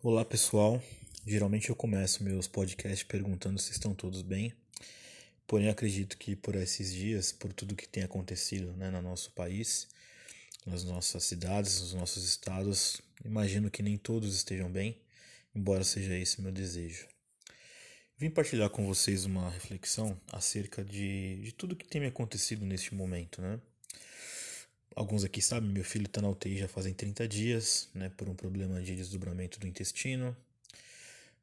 Olá pessoal, geralmente eu começo meus podcasts perguntando se estão todos bem, porém acredito que por esses dias, por tudo que tem acontecido né, no nosso país, nas nossas cidades, nos nossos estados, imagino que nem todos estejam bem, embora seja esse meu desejo. Vim partilhar com vocês uma reflexão acerca de, de tudo que tem me acontecido neste momento, né? Alguns aqui sabem, meu filho está na UTI já fazem 30 dias, né, por um problema de desdobramento do intestino.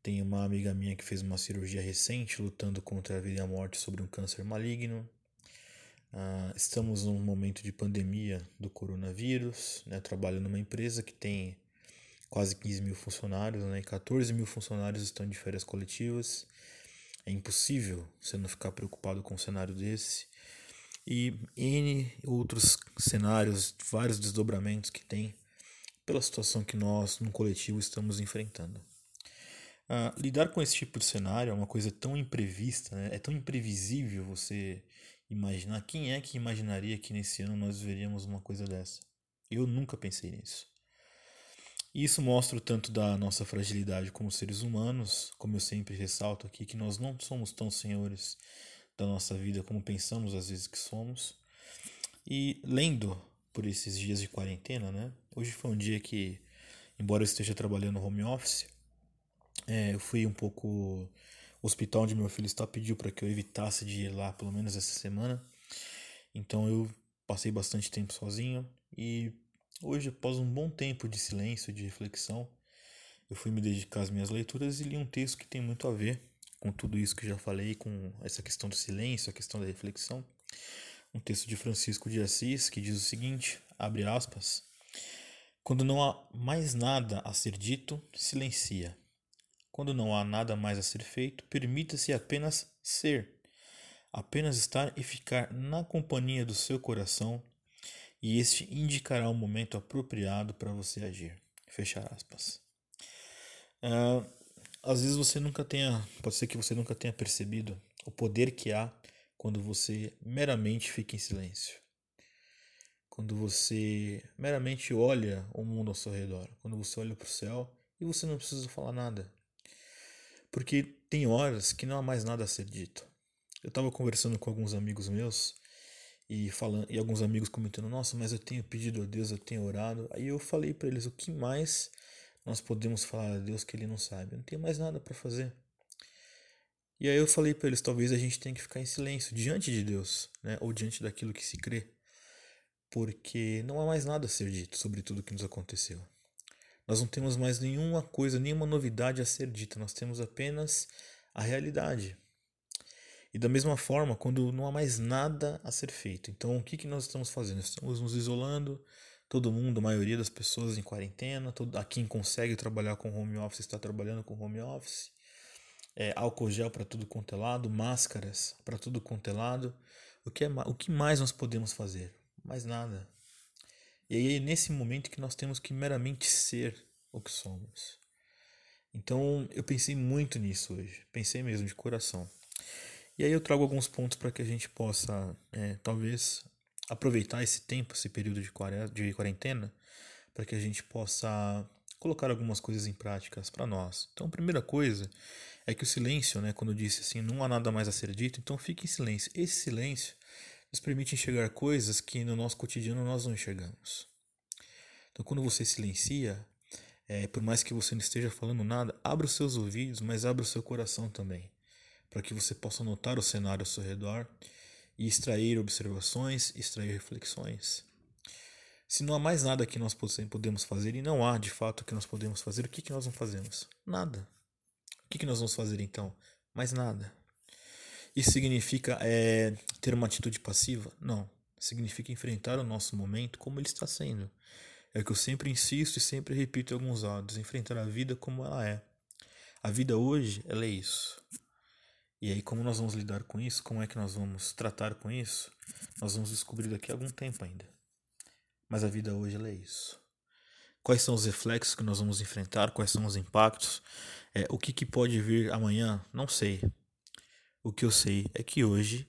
Tem uma amiga minha que fez uma cirurgia recente, lutando contra a vida e a morte sobre um câncer maligno. Uh, estamos num momento de pandemia do coronavírus. Né, trabalho numa empresa que tem quase 15 mil funcionários, né, e 14 mil funcionários estão de férias coletivas. É impossível você não ficar preocupado com um cenário desse e N outros cenários, vários desdobramentos que tem pela situação que nós, no coletivo, estamos enfrentando. Uh, lidar com esse tipo de cenário é uma coisa tão imprevista, né? é tão imprevisível você imaginar. Quem é que imaginaria que nesse ano nós veríamos uma coisa dessa? Eu nunca pensei nisso. E isso mostra o tanto da nossa fragilidade como seres humanos, como eu sempre ressalto aqui, que nós não somos tão senhores da nossa vida como pensamos às vezes que somos. E lendo por esses dias de quarentena, né? Hoje foi um dia que, embora eu esteja trabalhando home office, é, eu fui um pouco. O hospital onde meu filho está pediu para que eu evitasse de ir lá pelo menos essa semana. Então eu passei bastante tempo sozinho e hoje, após um bom tempo de silêncio, de reflexão, eu fui me dedicar às minhas leituras e li um texto que tem muito a ver com tudo isso que já falei, com essa questão do silêncio, a questão da reflexão. Um texto de Francisco de Assis que diz o seguinte: abre aspas. Quando não há mais nada a ser dito, silencia. Quando não há nada mais a ser feito, permita-se apenas ser. Apenas estar e ficar na companhia do seu coração, e este indicará o momento apropriado para você agir. Fecha aspas. Uh, às vezes você nunca tenha, pode ser que você nunca tenha percebido o poder que há quando você meramente fica em silêncio. Quando você meramente olha o mundo ao seu redor, quando você olha para o céu e você não precisa falar nada. Porque tem horas que não há mais nada a ser dito. Eu estava conversando com alguns amigos meus e falando e alguns amigos comentando: "Nossa, mas eu tenho pedido a Deus, eu tenho orado". Aí eu falei para eles o que mais nós podemos falar a Deus que Ele não sabe. Não tem mais nada para fazer. E aí eu falei para eles, talvez a gente tenha que ficar em silêncio diante de Deus, né? ou diante daquilo que se crê, porque não há mais nada a ser dito sobre tudo que nos aconteceu. Nós não temos mais nenhuma coisa, nenhuma novidade a ser dita, nós temos apenas a realidade. E da mesma forma, quando não há mais nada a ser feito. Então, o que, que nós estamos fazendo? Estamos nos isolando, todo mundo, a maioria das pessoas em quarentena, todo, a quem consegue trabalhar com home office está trabalhando com home office, é, álcool gel para tudo quanto é lado, máscaras para tudo quanto é lado. O que, é, o que mais nós podemos fazer? Mais nada. E aí é nesse momento que nós temos que meramente ser o que somos. Então eu pensei muito nisso hoje, pensei mesmo de coração. E aí eu trago alguns pontos para que a gente possa, é, talvez, aproveitar esse tempo, esse período de quarentena, para que a gente possa colocar algumas coisas em práticas para nós. Então, a primeira coisa é que o silêncio, né, quando eu disse assim, não há nada mais a ser dito, então fique em silêncio. Esse silêncio nos permite enxergar coisas que no nosso cotidiano nós não enxergamos. Então, quando você silencia, é, por mais que você não esteja falando nada, abra os seus ouvidos, mas abra o seu coração também, para que você possa notar o cenário ao seu redor e extrair observações, extrair reflexões. Se não há mais nada que nós podemos fazer, e não há de fato que nós podemos fazer, o que, que nós não fazemos? Nada. O que, que nós vamos fazer então? Mais nada. Isso significa é, ter uma atitude passiva? Não. Significa enfrentar o nosso momento como ele está sendo. É o que eu sempre insisto e sempre repito em alguns áudios: enfrentar a vida como ela é. A vida hoje, ela é isso. E aí, como nós vamos lidar com isso? Como é que nós vamos tratar com isso? Nós vamos descobrir daqui a algum tempo ainda. Mas a vida hoje é isso. Quais são os reflexos que nós vamos enfrentar? Quais são os impactos? É, o que, que pode vir amanhã? Não sei. O que eu sei é que hoje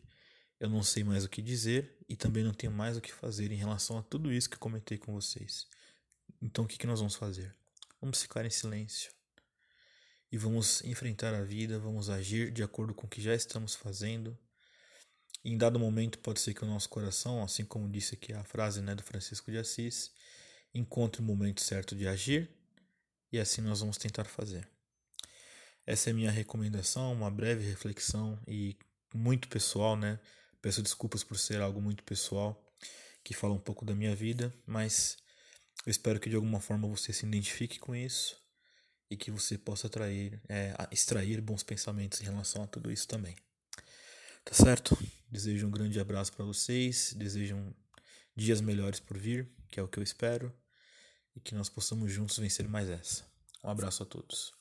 eu não sei mais o que dizer e também não tenho mais o que fazer em relação a tudo isso que eu comentei com vocês. Então, o que, que nós vamos fazer? Vamos ficar em silêncio. E vamos enfrentar a vida, vamos agir de acordo com o que já estamos fazendo. Em dado momento, pode ser que o nosso coração, assim como disse aqui a frase né, do Francisco de Assis, encontre o momento certo de agir e assim nós vamos tentar fazer. Essa é minha recomendação, uma breve reflexão e muito pessoal, né? Peço desculpas por ser algo muito pessoal, que fala um pouco da minha vida, mas eu espero que de alguma forma você se identifique com isso e que você possa atrair, é, extrair bons pensamentos em relação a tudo isso também. Tá certo? Desejo um grande abraço para vocês, desejo dias melhores por vir, que é o que eu espero, e que nós possamos juntos vencer mais essa. Um abraço a todos.